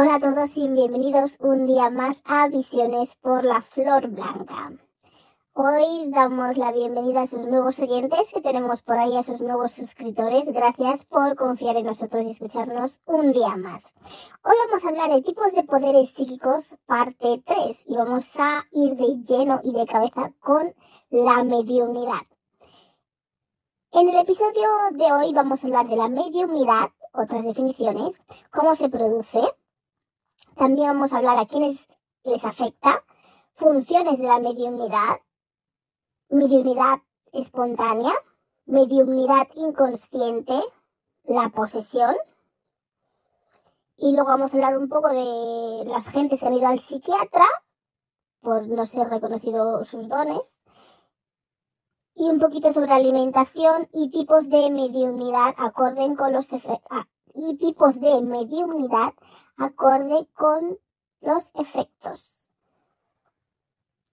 Hola a todos y bienvenidos un día más a Visiones por la Flor Blanca. Hoy damos la bienvenida a sus nuevos oyentes que tenemos por ahí, a sus nuevos suscriptores. Gracias por confiar en nosotros y escucharnos un día más. Hoy vamos a hablar de tipos de poderes psíquicos, parte 3, y vamos a ir de lleno y de cabeza con la mediunidad. En el episodio de hoy vamos a hablar de la mediunidad, otras definiciones, cómo se produce, también vamos a hablar a quienes les afecta, funciones de la mediunidad, mediunidad espontánea, mediunidad inconsciente, la posesión. Y luego vamos a hablar un poco de las gentes que han ido al psiquiatra por no ser reconocido sus dones. Y un poquito sobre alimentación y tipos de mediunidad acorde con los y tipos de mediunidad acorde con los efectos.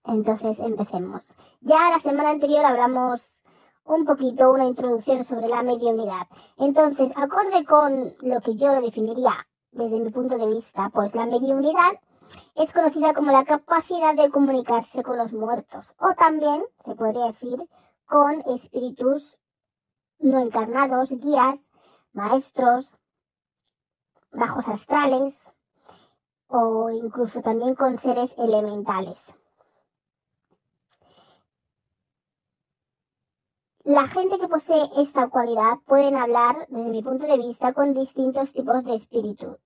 Entonces empecemos. Ya la semana anterior hablamos un poquito, una introducción sobre la mediunidad. Entonces, acorde con lo que yo lo definiría desde mi punto de vista, pues la mediunidad es conocida como la capacidad de comunicarse con los muertos o también se podría decir con espíritus no encarnados, guías, maestros, bajos astrales o incluso también con seres elementales. La gente que posee esta cualidad pueden hablar, desde mi punto de vista, con distintos tipos de espíritu.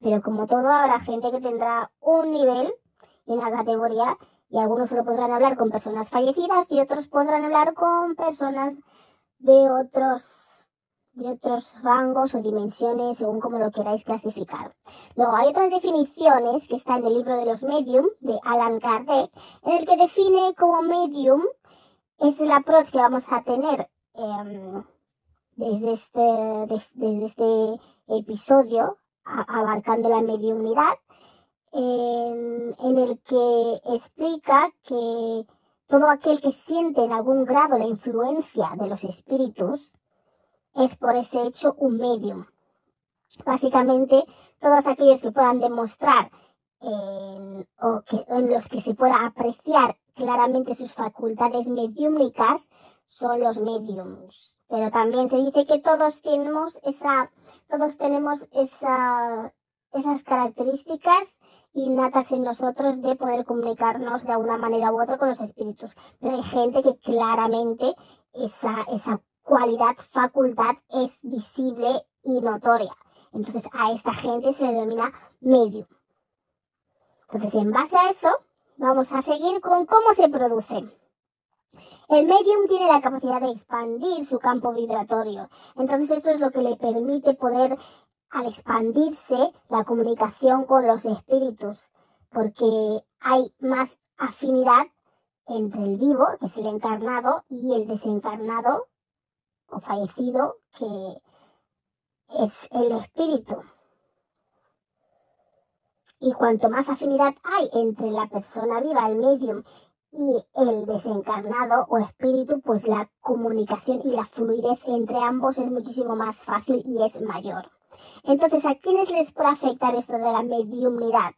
Pero como todo, habrá gente que tendrá un nivel en la categoría y algunos solo podrán hablar con personas fallecidas y otros podrán hablar con personas de otros de otros rangos o dimensiones, según como lo queráis clasificar. Luego hay otras definiciones que está en el libro de los medium de Alan Kardec, en el que define como medium es el approach que vamos a tener em, desde, este, desde este episodio, abarcando la mediumnidad, en, en el que explica que todo aquel que siente en algún grado la influencia de los espíritus, es por ese hecho un medium. Básicamente, todos aquellos que puedan demostrar o que, en los que se pueda apreciar claramente sus facultades mediúmicas son los mediums. Pero también se dice que todos tenemos esa, todos tenemos esa, esas características innatas en nosotros de poder comunicarnos de una manera u otra con los espíritus. Pero hay gente que claramente esa, esa cualidad, facultad es visible y notoria. Entonces a esta gente se le denomina medium. Entonces en base a eso vamos a seguir con cómo se produce. El medium tiene la capacidad de expandir su campo vibratorio. Entonces esto es lo que le permite poder, al expandirse, la comunicación con los espíritus. Porque hay más afinidad entre el vivo, que es el encarnado, y el desencarnado, o fallecido que es el espíritu. Y cuanto más afinidad hay entre la persona viva, el medium, y el desencarnado o espíritu, pues la comunicación y la fluidez entre ambos es muchísimo más fácil y es mayor. Entonces, ¿a quiénes les puede afectar esto de la mediumnidad?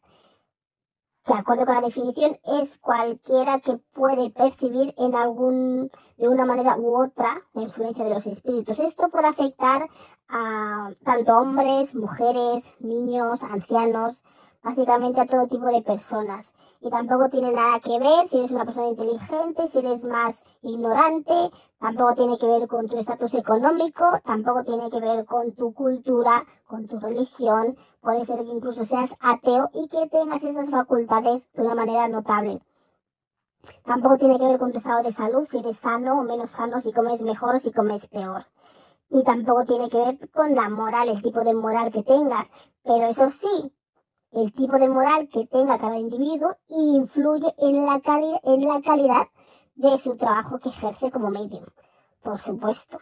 De acuerdo con la definición, es cualquiera que puede percibir en algún, de una manera u otra, la influencia de los espíritus. Esto puede afectar a tanto hombres, mujeres, niños, ancianos, básicamente a todo tipo de personas. Y tampoco tiene nada que ver si eres una persona inteligente, si eres más ignorante, tampoco tiene que ver con tu estatus económico, tampoco tiene que ver con tu cultura, con tu religión. Puede ser que incluso seas ateo y que tengas estas facultades de una manera notable. Tampoco tiene que ver con tu estado de salud, si eres sano o menos sano, si comes mejor o si comes peor. ni tampoco tiene que ver con la moral, el tipo de moral que tengas. Pero eso sí, el tipo de moral que tenga cada individuo influye en la, en la calidad de su trabajo que ejerce como medium, por supuesto.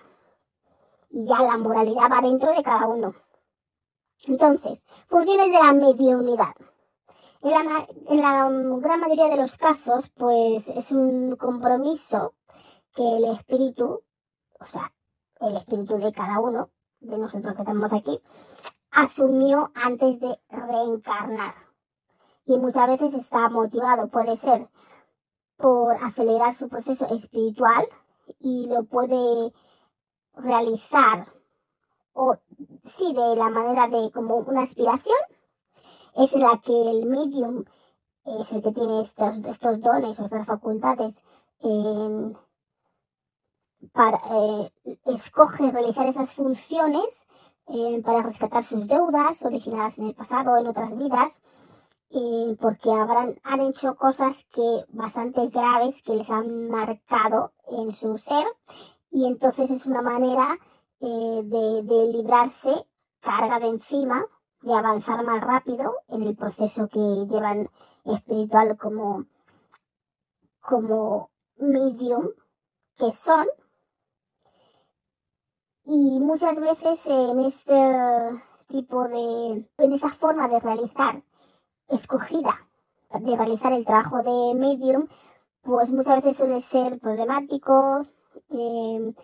Y ya la moralidad va dentro de cada uno. Entonces, funciones de la mediunidad. En la, en la gran mayoría de los casos, pues es un compromiso que el espíritu, o sea, el espíritu de cada uno de nosotros que estamos aquí, asumió antes de reencarnar. Y muchas veces está motivado, puede ser por acelerar su proceso espiritual y lo puede realizar o sí de la manera de como una aspiración es la que el medium es el que tiene estos, estos dones o estas facultades para eh, escoge realizar esas funciones eh, para rescatar sus deudas originadas en el pasado en otras vidas eh, porque habrán, han hecho cosas que bastante graves que les han marcado en su ser y entonces es una manera eh, de, de, librarse carga de encima, de avanzar más rápido en el proceso que llevan espiritual como, como medium que son. Y muchas veces en este tipo de, en esa forma de realizar escogida de realizar el trabajo de medium, pues muchas veces suele ser problemático, eh,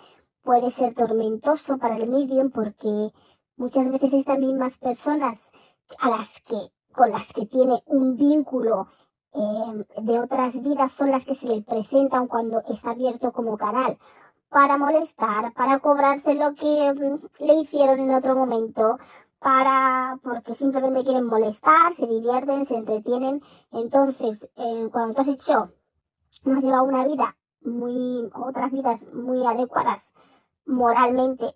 puede ser tormentoso para el medium porque muchas veces estas mismas personas a las que con las que tiene un vínculo eh, de otras vidas son las que se le presentan cuando está abierto como canal para molestar, para cobrarse lo que mm, le hicieron en otro momento, para porque simplemente quieren molestar, se divierten, se entretienen. Entonces, eh, cuando tú has hecho, no has llevado una vida muy, otras vidas muy adecuadas moralmente,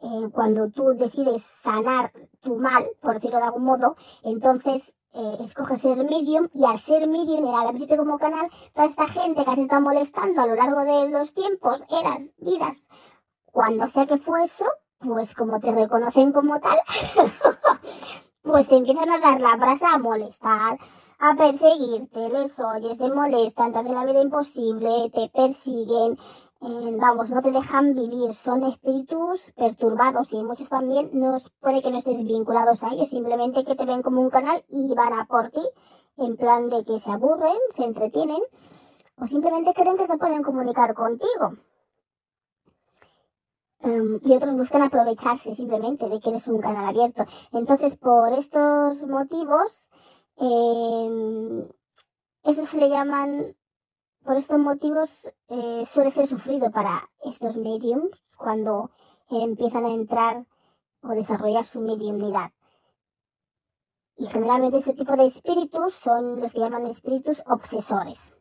eh, cuando tú decides sanar tu mal, por decirlo de algún modo, entonces eh, escoges ser medium y al ser medium y al abrirte como canal, toda esta gente que has estado molestando a lo largo de los tiempos, eras, vidas, cuando sea que fue eso, pues como te reconocen como tal, pues te empiezan a dar la brasa a molestar, a perseguirte, les oyes, te molestan, te hacen la vida imposible, te persiguen, eh, vamos, no te dejan vivir, son espíritus perturbados y muchos también no puede que no estés vinculados a ellos, simplemente que te ven como un canal y van a por ti, en plan de que se aburren, se entretienen o simplemente creen que se pueden comunicar contigo. Em, y otros buscan aprovecharse simplemente de que eres un canal abierto. Entonces, por estos motivos, eh, eso se le llaman, por estos motivos, eh, suele ser sufrido para estos mediums cuando empiezan a entrar o desarrollar su mediumnidad. Y generalmente ese tipo de espíritus son los que llaman espíritus obsesores.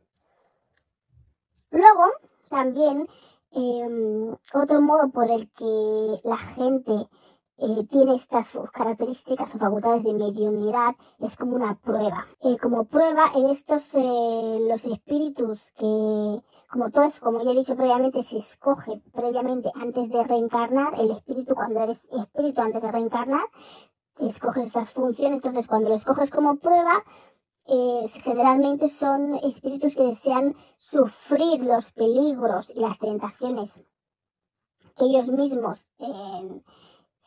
Luego, también Em, otro modo por el que la gente eh, tiene estas características o facultades de mediunidad es como una prueba. Eh, como prueba en estos, eh, los espíritus que, como todos, como ya he dicho previamente, se escoge previamente antes de reencarnar, el espíritu cuando eres espíritu antes de reencarnar, escoges estas funciones, entonces cuando lo escoges como prueba, generalmente son espíritus que desean sufrir los peligros y las tentaciones que ellos mismos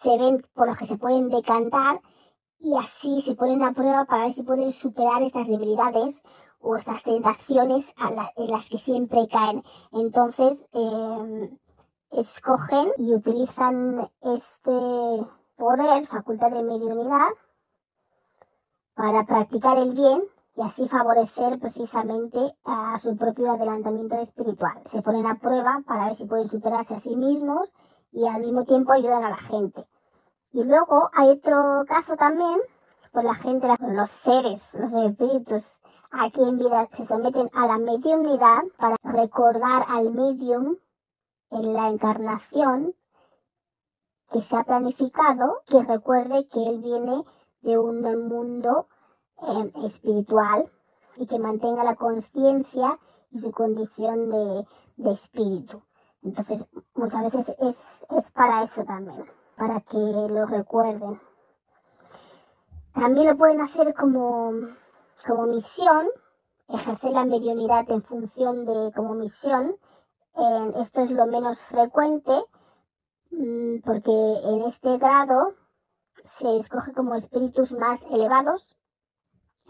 se ven por los que se pueden decantar y así se ponen a prueba para ver si pueden superar estas debilidades o estas tentaciones en las que siempre caen. Entonces, eh, escogen y utilizan este poder, facultad de mediunidad, para practicar el bien y así favorecer precisamente a su propio adelantamiento espiritual. Se ponen a prueba para ver si pueden superarse a sí mismos y al mismo tiempo ayudan a la gente. Y luego hay otro caso también, por la gente, los seres, los espíritus aquí en vida se someten a la mediumnidad para recordar al medium en la encarnación que se ha planificado, que recuerde que él viene de un mundo eh, espiritual y que mantenga la conciencia y su condición de, de, espíritu. Entonces, muchas veces es, es para eso también, para que lo recuerden. También lo pueden hacer como, como misión, ejercer la mediunidad en función de como misión. esto es lo menos frecuente, mm, porque en este grado se escoge como espíritus más elevados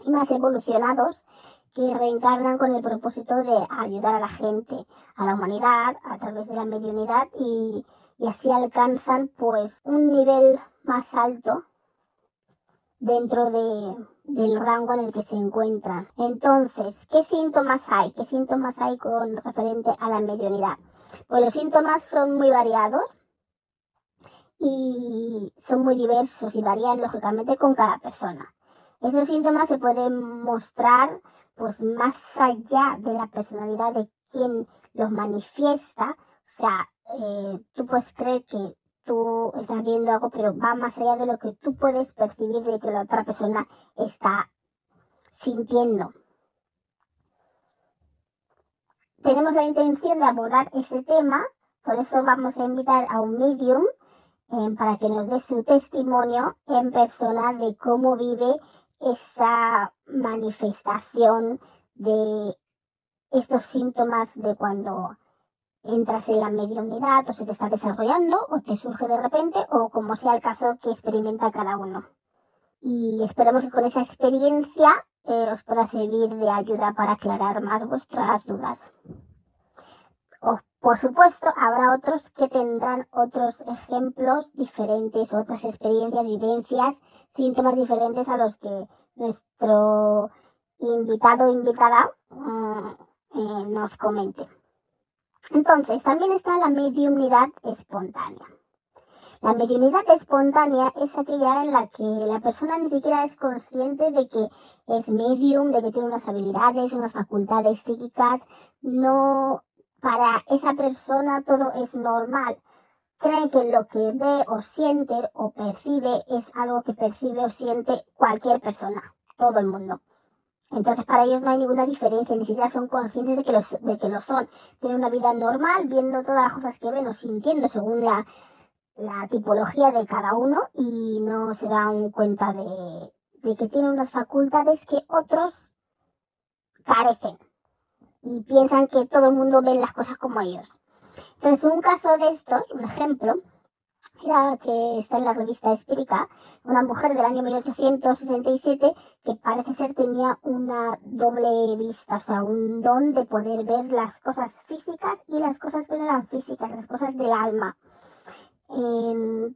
y más evolucionados que reencarnan con el propósito de ayudar a la gente, a la humanidad, a través de la mediunidad y, y así alcanzan pues un nivel más alto dentro de, del rango en el que se encuentran. Entonces, ¿qué síntomas hay? ¿Qué síntomas hay con referente a la mediunidad? Pues los síntomas son muy variados y son muy diversos y varían lógicamente con cada persona. Esos síntomas se pueden mostrar pues más allá de la personalidad de quien los manifiesta, o sea, eh, tú puedes creer que tú estás viendo algo, pero va más allá de lo que tú puedes percibir de que la otra persona está sintiendo. Tenemos la intención de abordar ese tema, por eso vamos a invitar a un medium eh, para que nos dé su testimonio en persona de cómo vive esa manifestación de estos síntomas de cuando entras en la mediunidad o se te está desarrollando o te surge de repente o como sea el caso que experimenta cada uno. Y esperamos que con esa experiencia eh, os pueda servir de ayuda para aclarar más vuestras dudas. Por supuesto, habrá otros que tendrán otros ejemplos diferentes, otras experiencias, vivencias, síntomas diferentes a los que nuestro invitado o invitada mm, eh, nos comente. Entonces, también está la mediunidad espontánea. La mediunidad espontánea es aquella en la que la persona ni siquiera es consciente de que es medium, de que tiene unas habilidades, unas facultades psíquicas. No, para esa persona todo es normal. Creen que lo que ve o siente o percibe es algo que percibe o siente cualquier persona, todo el mundo. Entonces para ellos no hay ninguna diferencia, ni siquiera son conscientes de que, los, de que lo son. Tienen una vida normal, viendo todas las cosas que ven o sintiendo según la, la tipología de cada uno y no se dan cuenta de, de que tienen unas facultades que otros carecen y piensan que todo el mundo ve las cosas como ellos. Entonces, un caso de estos, un ejemplo, era que está en la revista Espírica, una mujer del año 1867 que parece ser tenía una doble vista, o sea, un don de poder ver las cosas físicas y las cosas que no eran físicas, las cosas del alma,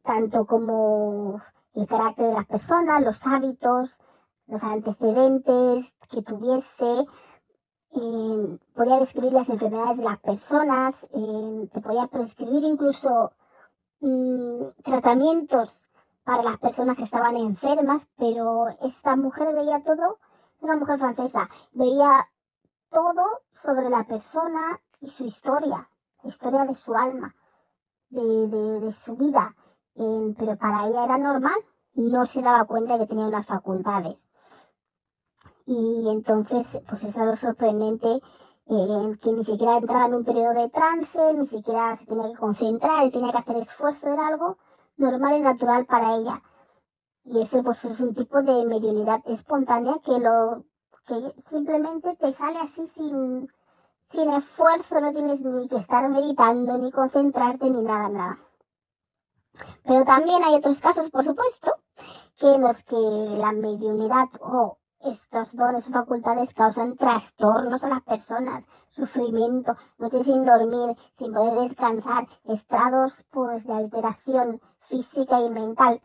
tanto como el carácter de las personas, los hábitos, los antecedentes que tuviese, podía describir las enfermedades de las personas, te podía prescribir incluso Mm, tratamientos para las personas que estaban enfermas, pero esta mujer veía todo, una mujer francesa, veía todo sobre la persona y su historia, la historia de su alma, de, de, su vida. pero para ella era normal, no se daba cuenta de que tenía unas facultades. Y entonces, pues eso era lo sorprendente eh, que ni siquiera entraba en un periodo de trance, ni siquiera se tenía que concentrar, tenía que hacer esfuerzo, era algo normal y natural para ella. Y eso pues es un tipo de mediunidad espontánea que lo que simplemente te sale así sin, sin esfuerzo, no tienes ni que estar meditando, ni concentrarte, ni nada, nada. Pero también hay otros casos, por supuesto, que en los que la mediunidad o estos dones o facultades causan trastornos a las personas, sufrimiento, noches sin dormir, sin poder descansar, estados pues de alteración física y mental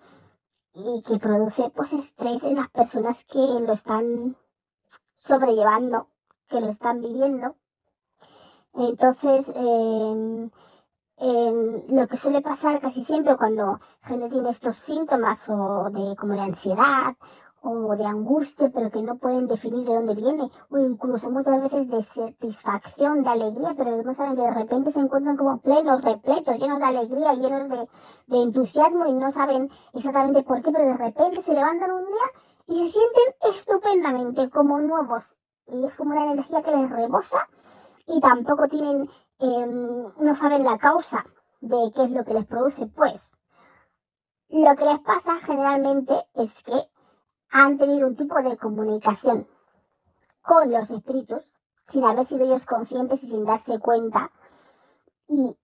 y que produce pues estrés en las personas que lo están sobrellevando, que lo están viviendo. Entonces, lo que suele pasar casi siempre cuando gente tiene estos síntomas o de como de ansiedad o de angustia, pero que no pueden definir de dónde viene, o incluso muchas veces de satisfacción, de alegría, pero no saben de repente se encuentran como plenos, repletos, llenos de alegría, llenos de, de entusiasmo y no saben exactamente por qué, pero de repente se levantan un día y se sienten estupendamente como nuevos. Y es como una energía que les rebosa y tampoco tienen em, no saben la causa de qué es lo que les produce, pues lo que les pasa generalmente es que han tenido un tipo de comunicación con los espíritus sin haber sido ellos conscientes y sin darse cuenta. Y,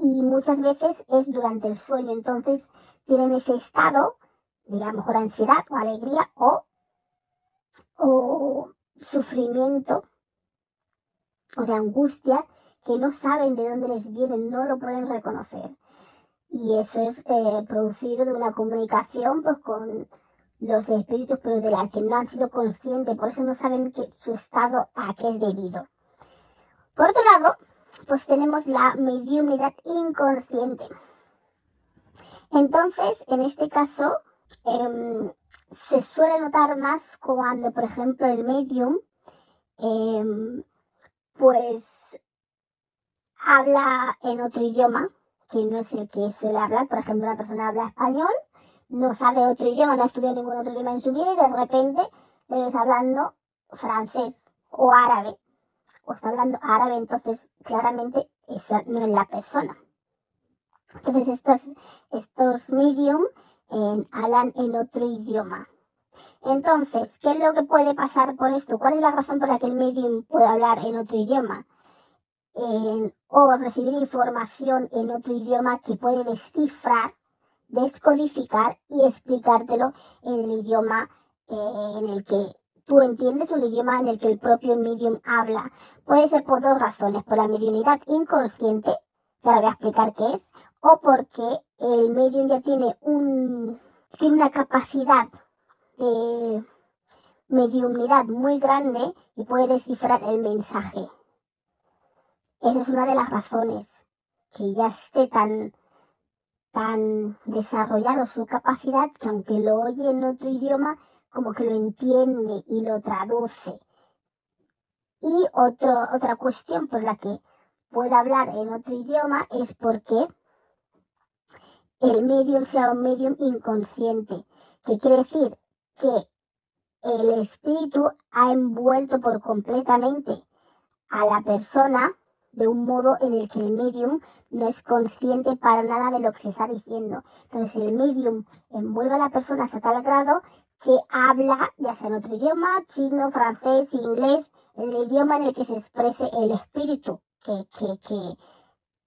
y muchas veces es durante el sueño. Entonces tienen ese estado de a lo mejor ansiedad o alegría o, o sufrimiento o de angustia que no saben de dónde les viene, no lo pueden reconocer. Y eso es eh, producido de una comunicación pues con los espíritus, pero de la que no han sido conscientes, por eso no saben que su estado a qué es debido. Por otro lado, pues tenemos la mediunidad inconsciente. Entonces, en este caso, em, se suele notar más cuando, por ejemplo, el medium, em, pues, habla en otro idioma, que no es el que suele hablar. Por ejemplo, una persona habla español no sabe otro idioma, no ha estudiado ningún otro idioma en su vida y de repente le ves hablando francés o árabe. O está hablando árabe, entonces claramente esa no es la persona. Entonces estos, estos medium eh, hablan en otro idioma. Entonces, ¿qué es lo que puede pasar por esto? ¿Cuál es la razón por la que el medium puede hablar en otro idioma? o recibir información en otro idioma que puede descifrar descodificar y explicártelo en el idioma eh, en el que tú entiendes el idioma en el que el propio medium habla. Puede ser por dos razones, por la mediunidad inconsciente, que ahora voy a explicar qué es, o porque el medium ya tiene un tiene una capacidad de mediunidad muy grande y puede descifrar el mensaje. Esa es una de las razones, que ya esté tan tan desarrollado su capacidad que aunque lo oye en otro idioma, como que lo entiende y lo traduce. Y otra cuestión por la que puede hablar en otro idioma es porque el medium sea un medium inconsciente, que quiere decir que el espíritu ha envuelto por completamente a la persona de un modo en el que el medium no es consciente para nada de lo que se está diciendo. Entonces el medium envuelve a la persona hasta tal grado que habla, ya sea en otro idioma, chino, francés, inglés, en el idioma en el que se exprese el espíritu que, que, que,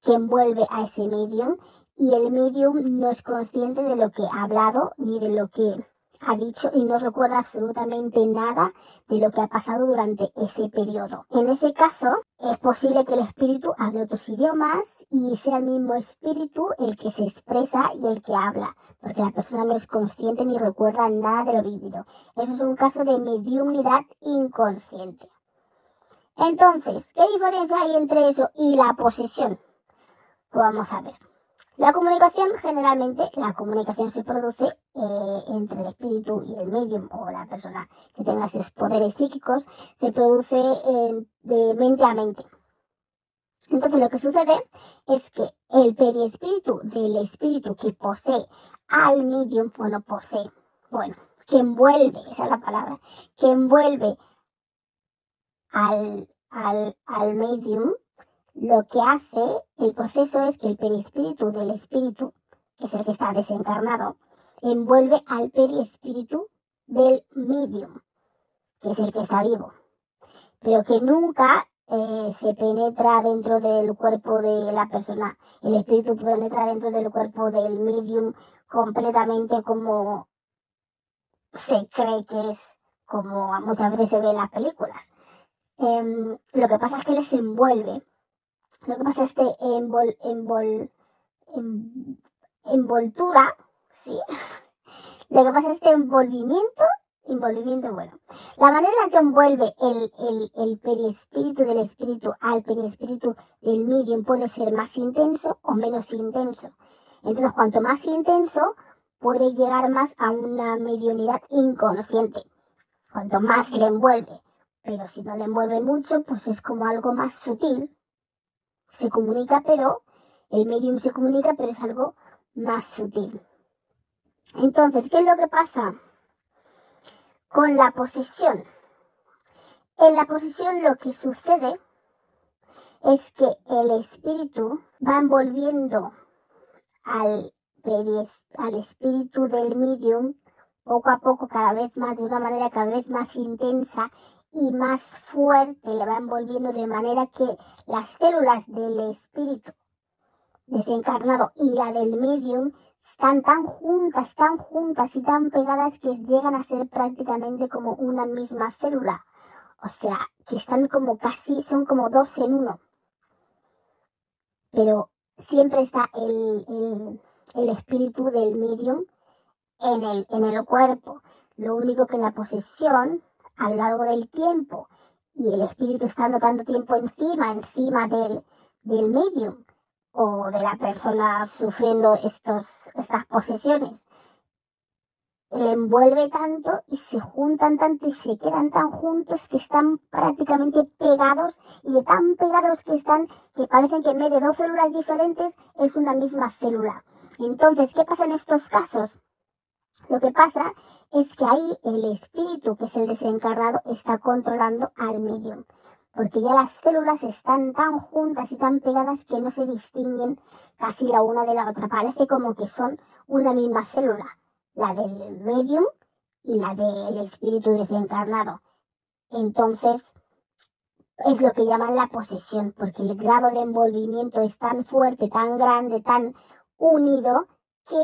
que envuelve a ese medium y el medium no es consciente de lo que ha hablado ni de lo que ha dicho y no recuerda absolutamente nada de lo que ha pasado durante ese periodo. En ese caso, es posible que el espíritu hable otros idiomas y sea el mismo espíritu el que se expresa y el que habla, porque la persona no es consciente ni recuerda nada de lo vivido. Eso es un caso de mediunidad inconsciente. Entonces, ¿qué diferencia hay entre eso y la posesión? Pues vamos a ver. La comunicación, generalmente, la comunicación se produce eh, entre el espíritu y el medium o la persona que tenga esos poderes psíquicos, se produce eh, de mente a mente. Entonces lo que sucede es que el periespíritu del espíritu que posee al medium, bueno, posee, bueno, que envuelve, esa es la palabra, que envuelve al, al, al medium, lo que hace el proceso es que el perispíritu del espíritu, que es el que está desencarnado, envuelve al perispíritu del medium, que es el que está vivo, pero que nunca eh, se penetra dentro del cuerpo de la persona. El espíritu penetra dentro del cuerpo del medium completamente como se cree que es, como muchas veces se ve en las películas. Em, lo que pasa es que les envuelve lo que pasa es que envol, envol, envoltura, ¿sí? Lo que pasa es este envolvimiento, envolvimiento, bueno, la manera en que envuelve el, el, el perispíritu del espíritu al perispíritu del medium puede ser más intenso o menos intenso. Entonces, cuanto más intenso, puede llegar más a una mediunidad inconsciente. Cuanto más le envuelve. Pero si no le envuelve mucho, pues es como algo más sutil, se comunica, pero el medium se comunica, pero es algo más sutil. Entonces, ¿qué es lo que pasa con la posesión? En la posesión lo que sucede es que el espíritu va envolviendo al, al espíritu del medium poco a poco, cada vez más, de una manera cada vez más intensa y más fuerte, le va envolviendo de manera que las células del espíritu desencarnado y la del medium están tan juntas, tan juntas y tan pegadas que llegan a ser prácticamente como una misma célula. O sea, que están como casi, son como dos en uno. Pero siempre está el, el, espíritu del medium en el, en el cuerpo. Lo único que en la posesión, a lo largo del tiempo, y el espíritu estando tanto tiempo encima, encima del, del medium, o de la persona sufriendo estos, estas posesiones, le envuelve tanto y se juntan tanto y se quedan tan juntos que están prácticamente pegados y de tan pegados que están que parecen que en vez de dos células diferentes es una misma célula. Entonces, ¿qué pasa en estos casos? Lo que pasa es que ahí el espíritu, que es el desencarnado, está controlando al medium. Porque ya las células están tan juntas y tan pegadas que no se distinguen casi la una de la otra. Parece como que son una misma célula, la del medium y la del espíritu desencarnado. Entonces, es lo que llaman la posesión, porque el grado de envolvimiento es tan fuerte, tan grande, tan unido, que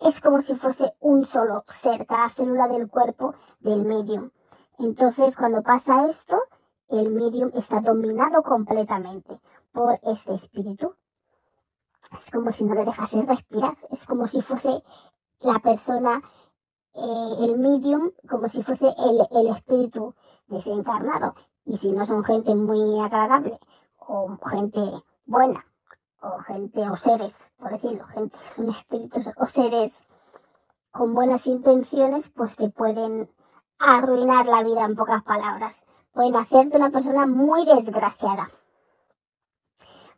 es como si fuese un solo ser, cada célula del cuerpo del medium. Entonces, cuando pasa esto, el medium está dominado completamente por este espíritu. Es como si no le dejase respirar, es como si fuese la persona, eh, el medium, como si fuese el, el espíritu desencarnado. Y si no son gente muy agradable o gente buena, o gente o seres, por decirlo, gente, son espíritus o seres con buenas intenciones, pues te pueden arruinar la vida en pocas palabras. Pueden hacerte una persona muy desgraciada.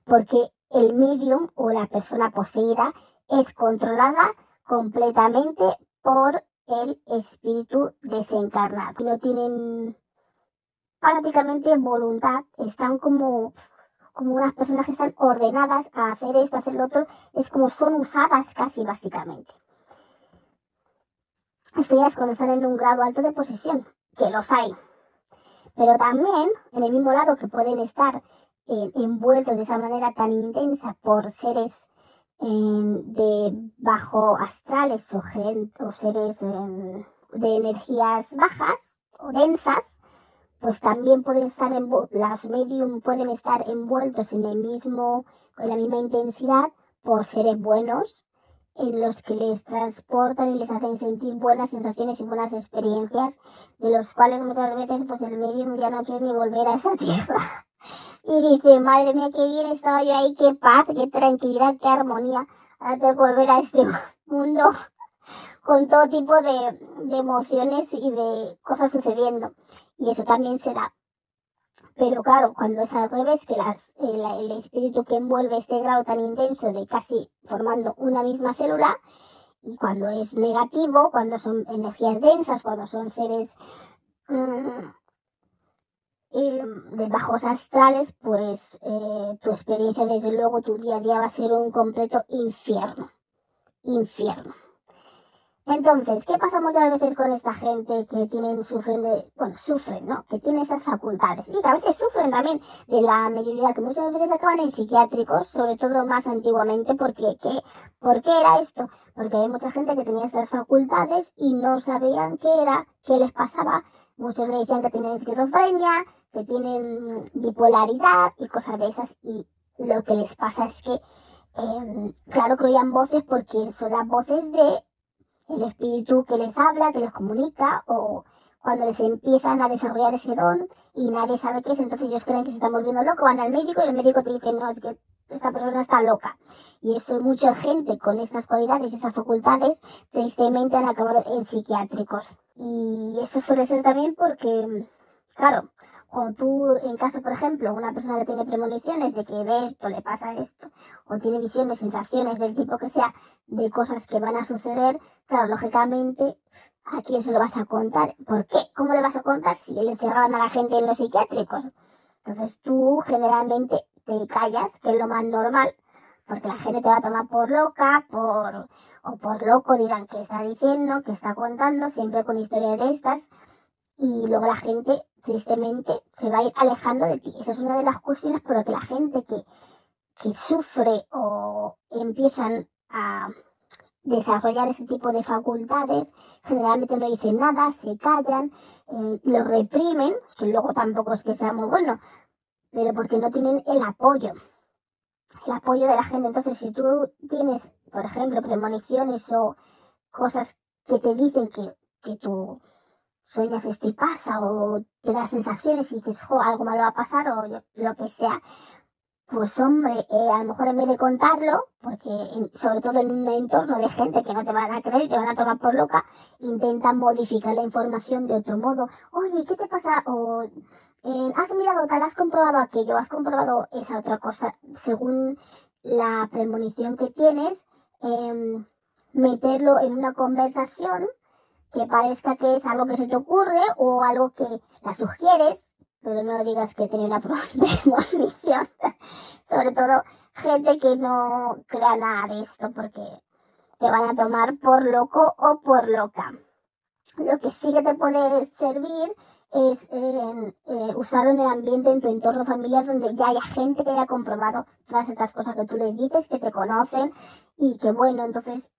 Porque el medium o la persona poseída es controlada completamente por el espíritu desencarnado. No tienen prácticamente voluntad, están como como unas personas que están ordenadas a hacer esto, a hacer lo otro, es como son usadas casi básicamente. Esto ya es cuando están en un grado alto de posesión, que los hay. Pero también, en el mismo lado que pueden estar eh, envueltos de esa manera tan intensa por seres eh, de bajo astrales o, seres eh, de energías bajas o densas, pues también pueden estar en, las medium pueden estar envueltos en el mismo, con la misma intensidad por seres buenos, en los que les transportan y les hacen sentir buenas sensaciones y buenas experiencias, de los cuales muchas veces pues el medium ya no quiere ni volver a esta tierra. Y dice, madre mía, qué bien estaba yo ahí, qué paz, qué tranquilidad, qué armonía. Tengo que volver a este mundo con todo tipo de, emociones y de cosas sucediendo y eso también se da. Pero claro, cuando es al revés, que las, el, espíritu que envuelve este grado tan intenso de casi formando una misma célula, y cuando es negativo, cuando son energías densas, cuando son seres mm, em, de bajos astrales, pues eh, tu experiencia, desde luego, tu día a día va a ser un completo infierno. Infierno. Entonces, ¿qué pasa muchas veces con esta gente que tienen, sufren de, bueno, sufren, ¿no? Que tiene esas facultades y que a veces sufren también de la mediunidad, que muchas veces acaban en psiquiátricos, sobre todo más antiguamente, porque, ¿qué? ¿por qué era esto? Porque hay mucha gente que tenía estas facultades y no sabían qué era, qué les pasaba. Muchos le decían que tienen esquizofrenia, que tienen bipolaridad y cosas de esas y lo que les pasa es que, eh, claro que oían voces porque son las voces de el espíritu que les habla, que les comunica, o cuando les empiezan a desarrollar ese don y nadie sabe qué es, entonces ellos creen que se están volviendo locos, van al médico y el médico te dice, no, es que esta persona está loca. Y eso mucha gente con estas cualidades, estas facultades, tristemente han acabado en psiquiátricos. Y eso suele ser también porque, claro, cuando tú, en caso, por ejemplo, una persona que tiene premoniciones de que ve esto, le pasa esto, o tiene visiones, sensaciones del tipo que sea, de cosas que van a suceder, claro, lógicamente, ¿a quién se lo vas a contar? ¿Por qué? ¿Cómo le vas a contar si le encerraban a la gente en los psiquiátricos? Entonces tú generalmente te callas, que es lo más normal, porque la gente te va a tomar por loca, por, o por loco dirán que está diciendo, que está contando, siempre con historias de estas, y luego la gente, tristemente, se va a ir alejando de ti. Esa es una de las cuestiones por las que la gente que, que sufre o empiezan a desarrollar ese tipo de facultades, generalmente no dicen nada, se callan, eh, lo reprimen, que luego tampoco es que sea muy bueno, pero porque no tienen el apoyo, el apoyo de la gente. Entonces, si tú tienes, por ejemplo, premoniciones o cosas que te dicen que, que tú sueñas esto y pasa, o te das sensaciones y dices, jo, algo malo va a pasar, o lo que sea, pues hombre, eh, a lo mejor en vez de contarlo, porque sobre todo en un entorno de gente que no te van a creer y te van a tomar por loca, intenta modificar la información de otro modo. Oye, ¿qué te pasa? O eh, has mirado tal, has comprobado aquello, has comprobado esa otra cosa, según la premonición que tienes, em, meterlo en una conversación que parezca que es algo que se te ocurre o algo que la sugieres pero no digas que tenía una premonición. Sobre todo gente que no crea nada de esto porque te van a tomar por loco o por loca. Lo que sí que te puede servir es eh, usarlo en el ambiente, en tu entorno familiar, donde ya haya gente que haya comprobado todas estas cosas que tú les dices, que te conocen y que bueno, entonces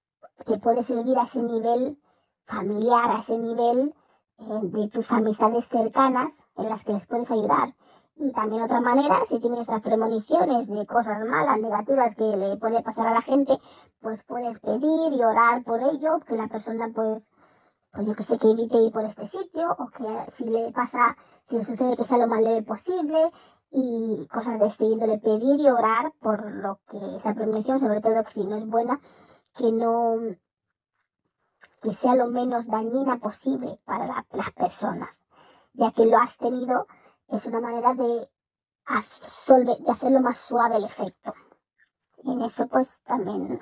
te puede servir a ese nivel familiar, a ese nivel eh, de tus amistades cercanas en las que les puedes ayudar. Y también otra manera, si tienes estas premoniciones de cosas malas, negativas que le puede pasar a la gente, pues puedes pedir y orar por ello, que la persona pues, pues yo que sé, que evite ir por este sitio, o que si le pasa, si le sucede que sea lo más leve posible, y cosas de este índole, pedir y orar por lo que esa premonición, sobre todo que si no es buena, que no, que sea lo menos dañina posible para las personas, ya que lo has tenido, es una manera de, hacerlo más suave el efecto. En eso pues también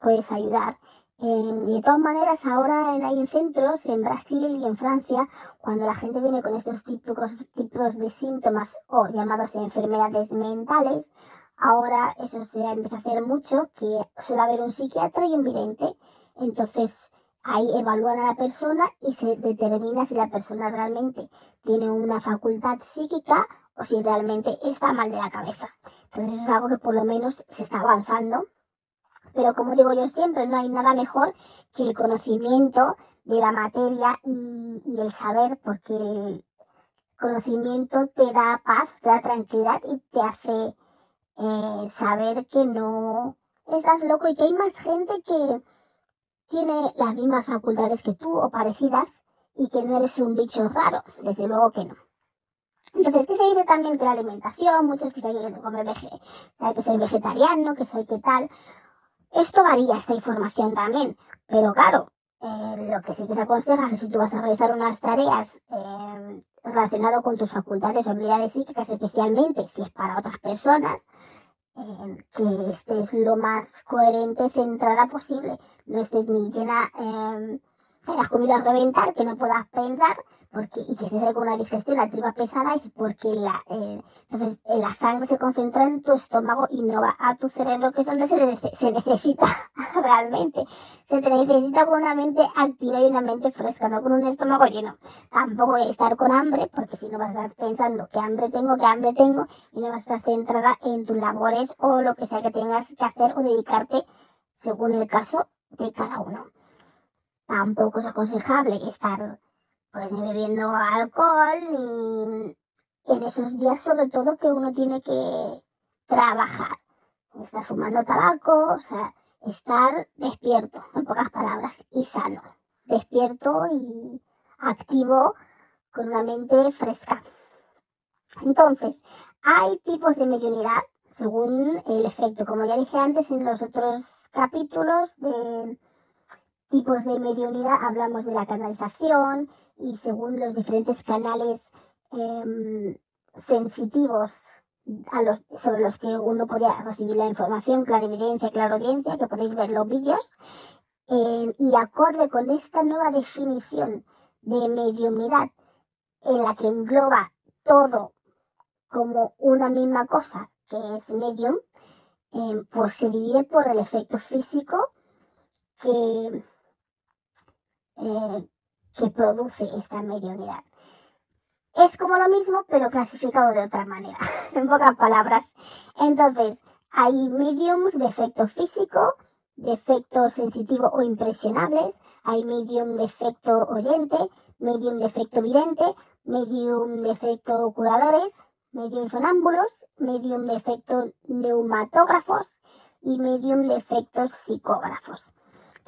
puedes ayudar. de todas maneras, ahora hay centros en Brasil y en Francia, cuando la gente viene con estos típicos tipos de síntomas o llamados enfermedades mentales, ahora eso se empieza a hacer mucho, que suele haber un psiquiatra y un vidente. Entonces, Ahí evalúan a la persona y se determina si la persona realmente tiene una facultad psíquica o si realmente está mal de la cabeza. Entonces eso es algo que por lo menos se está avanzando. Pero como digo yo siempre, no hay nada mejor que el conocimiento de la materia y, el saber, porque el conocimiento te da paz, te da tranquilidad y te hace eh, saber que no estás loco y que hay más gente que, tiene las mismas facultades que tú o parecidas y que no eres un bicho raro, desde luego que no. Entonces, ¿qué se dice también de la alimentación? Muchos que se hay que comer veje, hay que ser vegetariano, que se hay que tal. Esto varía, esta información también. Pero claro, eh, lo que sí que se aconseja es que si tú vas a realizar unas tareas eh, relacionadas con tus facultades o habilidades psíquicas, especialmente si es para otras personas, que estés lo más coherente, centrada posible. No estés ni llena, eh, hayas comido a reventar, que no puedas pensar, porque, y que estés ahí con una digestión, la tripa pesada, porque la, eh, entonces eh, la sangre se concentra en tu estómago y no va a tu cerebro, que es donde se, se necesita realmente. Se te necesita con una mente activa y una mente fresca, no con un estómago lleno. Tampoco estar con hambre, porque si no vas a estar pensando qué hambre tengo, qué hambre tengo, y no vas a estar centrada en tus labores o lo que sea que tengas que hacer o dedicarte según el caso de cada uno. Tampoco es aconsejable estar pues ni bebiendo alcohol, ni en esos días sobre todo que uno tiene que trabajar, estar fumando tabaco, o sea, estar despierto, en pocas palabras, y sano, despierto y activo con una mente fresca. Entonces, hay tipos de mediunidad según el efecto. Como ya dije antes en los otros capítulos de tipos de mediunidad, hablamos de la canalización, y según los diferentes canales em, sensitivos sobre los que uno podía recibir la información, clarividencia, clarodiencia, que podéis ver los vídeos, em, y acorde con esta nueva definición de mediunidad en la que engloba todo como una misma cosa, que es medium, eh, pues se divide por el efecto físico que, eh, que produce esta mediunidad. Es como lo mismo, pero clasificado de otra manera, en pocas palabras. Entonces, hay mediums de efecto físico, de efecto sensitivo o impresionables, hay medium de efecto oyente, medium de efecto vidente, medium de efecto curadores, medium sonámbulos, medium de efecto neumatógrafos y medium de efectos psicógrafos.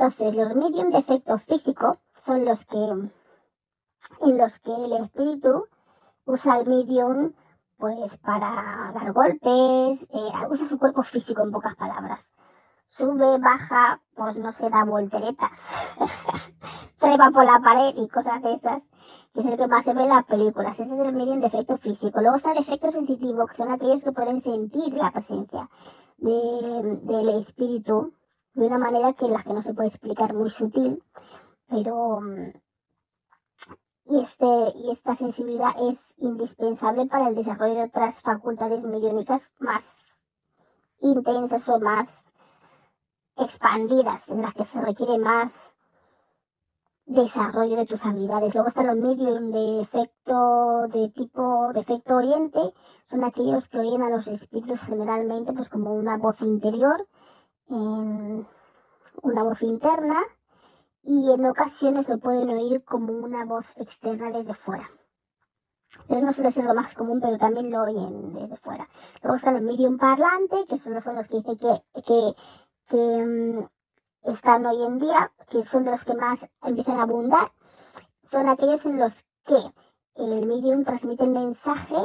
Entonces, los medium de efecto físico son los que, en los que el espíritu usa el medium pues para dar golpes, eh, usa su cuerpo físico en pocas palabras. Sube, baja, pues no se da volteretas. Trepa por la pared y cosas de esas, que es el que más se ve en las películas. Ese es el medium de efecto físico. Luego está el efecto sensitivo, que son aquellos que pueden sentir la presencia del espíritu de una manera que la que no se puede explicar muy sutil, pero mm, y, este, y esta sensibilidad es indispensable para el desarrollo de otras facultades mediúnicas más intensas o más expandidas, en las que se requiere más desarrollo de tus habilidades. Luego están los medios de efecto de tipo de efecto oriente, son aquellos que oyen a los espíritus generalmente pues como una voz interior, una voz interna y en ocasiones lo pueden oír como una voz externa desde fuera. Pero no suele ser lo más común, pero también lo oyen desde fuera. Luego están los medium parlante, que son los que dicen que, que, que mm, están hoy en día, que son de los que más empiezan a abundar. Son aquellos en los que el medium transmite el mensaje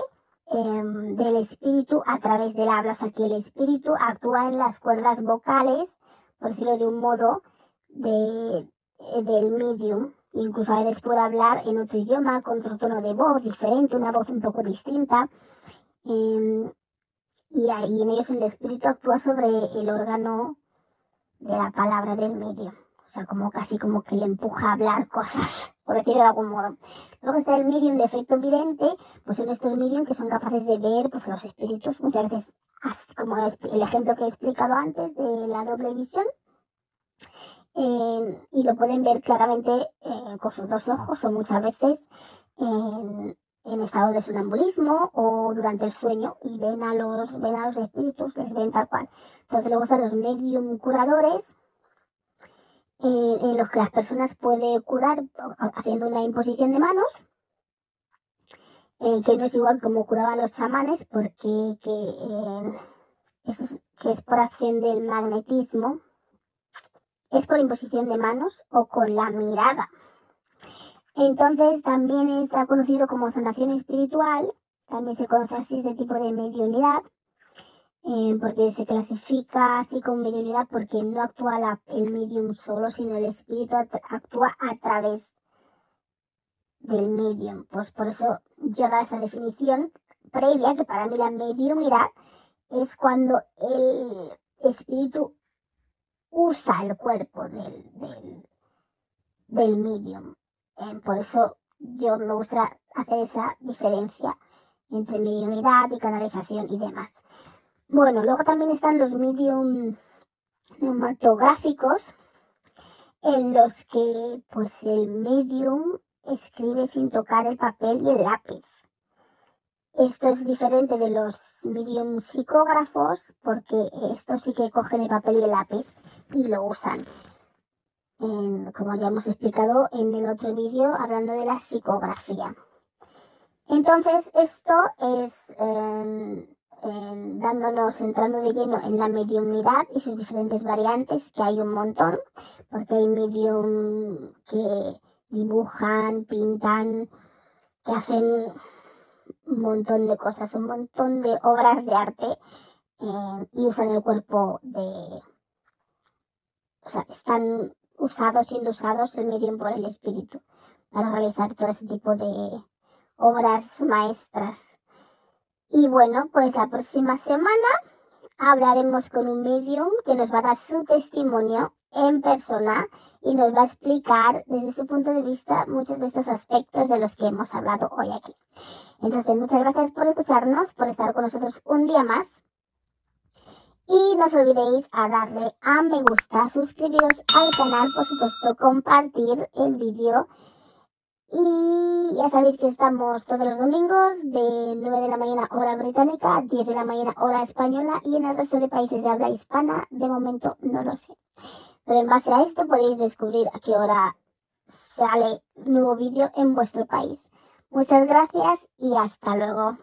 em, del espíritu a través del habla, o sea que el espíritu actúa en las cuerdas vocales, por decirlo de un modo, de, eh, del medium. Incluso a veces puede hablar en otro idioma, con otro tono de voz diferente, una voz un poco distinta. Em, y ahí en ellos el espíritu actúa sobre el órgano de la palabra del medio. O sea, como casi como que le empuja a hablar cosas, por decirlo de algún modo. Luego está el medium de efecto vidente, pues son estos medium que son capaces de ver pues, los espíritus, muchas veces, como el ejemplo que he explicado antes de la doble visión, y lo pueden ver claramente eh, con sus dos ojos o muchas veces en, estado de sonambulismo o durante el sueño y ven a los, ven a los espíritus, les ven tal cual. Entonces luego están los medium curadores, eh, en los que las personas pueden curar haciendo una imposición de manos, eh, que no es igual como curaban los chamanes, porque que, es, que es por acción del magnetismo, es por imposición de manos o con la mirada. Entonces también está conocido como sanación espiritual, también se conoce así este tipo de mediunidad, eh, porque se clasifica así como mediunidad porque no actúa el medium solo, sino el espíritu actúa a través del medium. Pues por eso yo da esta definición previa, que para mí la mediunidad es cuando el espíritu usa el cuerpo del, del, medium. Eh, por eso yo me gusta hacer esa diferencia entre mediumidad y canalización y demás. Bueno, luego también están los medium neumatográficos en los que pues el medium escribe sin tocar el papel y el lápiz. Esto es diferente de los medium psicógrafos porque estos sí que cogen el papel y el lápiz y lo usan. como ya hemos explicado en el otro vídeo hablando de la psicografía. Entonces, esto es em, em, dándonos, entrando de lleno en la mediumidad y sus diferentes variantes, que hay un montón, porque hay medium que dibujan, pintan, que hacen un montón de cosas, un montón de obras de arte em, y usan el cuerpo de, o sea, están usados, siendo usados el medium por el espíritu para realizar todo ese tipo de obras maestras. Y bueno, pues la próxima semana hablaremos con un medium que nos va a dar su testimonio en persona y nos va a explicar desde su punto de vista muchos de estos aspectos de los que hemos hablado hoy aquí. Entonces, muchas gracias por escucharnos, por estar con nosotros un día más. Y no os olvidéis a darle a me gusta, suscribiros al canal, por supuesto, compartir el vídeo. Y ya sabéis que estamos todos los domingos de 9 de la mañana hora británica, 10 de la mañana hora española y en el resto de países de habla hispana, de momento no lo sé. Pero en base a esto podéis descubrir a qué hora sale nuevo vídeo en vuestro país. Muchas gracias y hasta luego.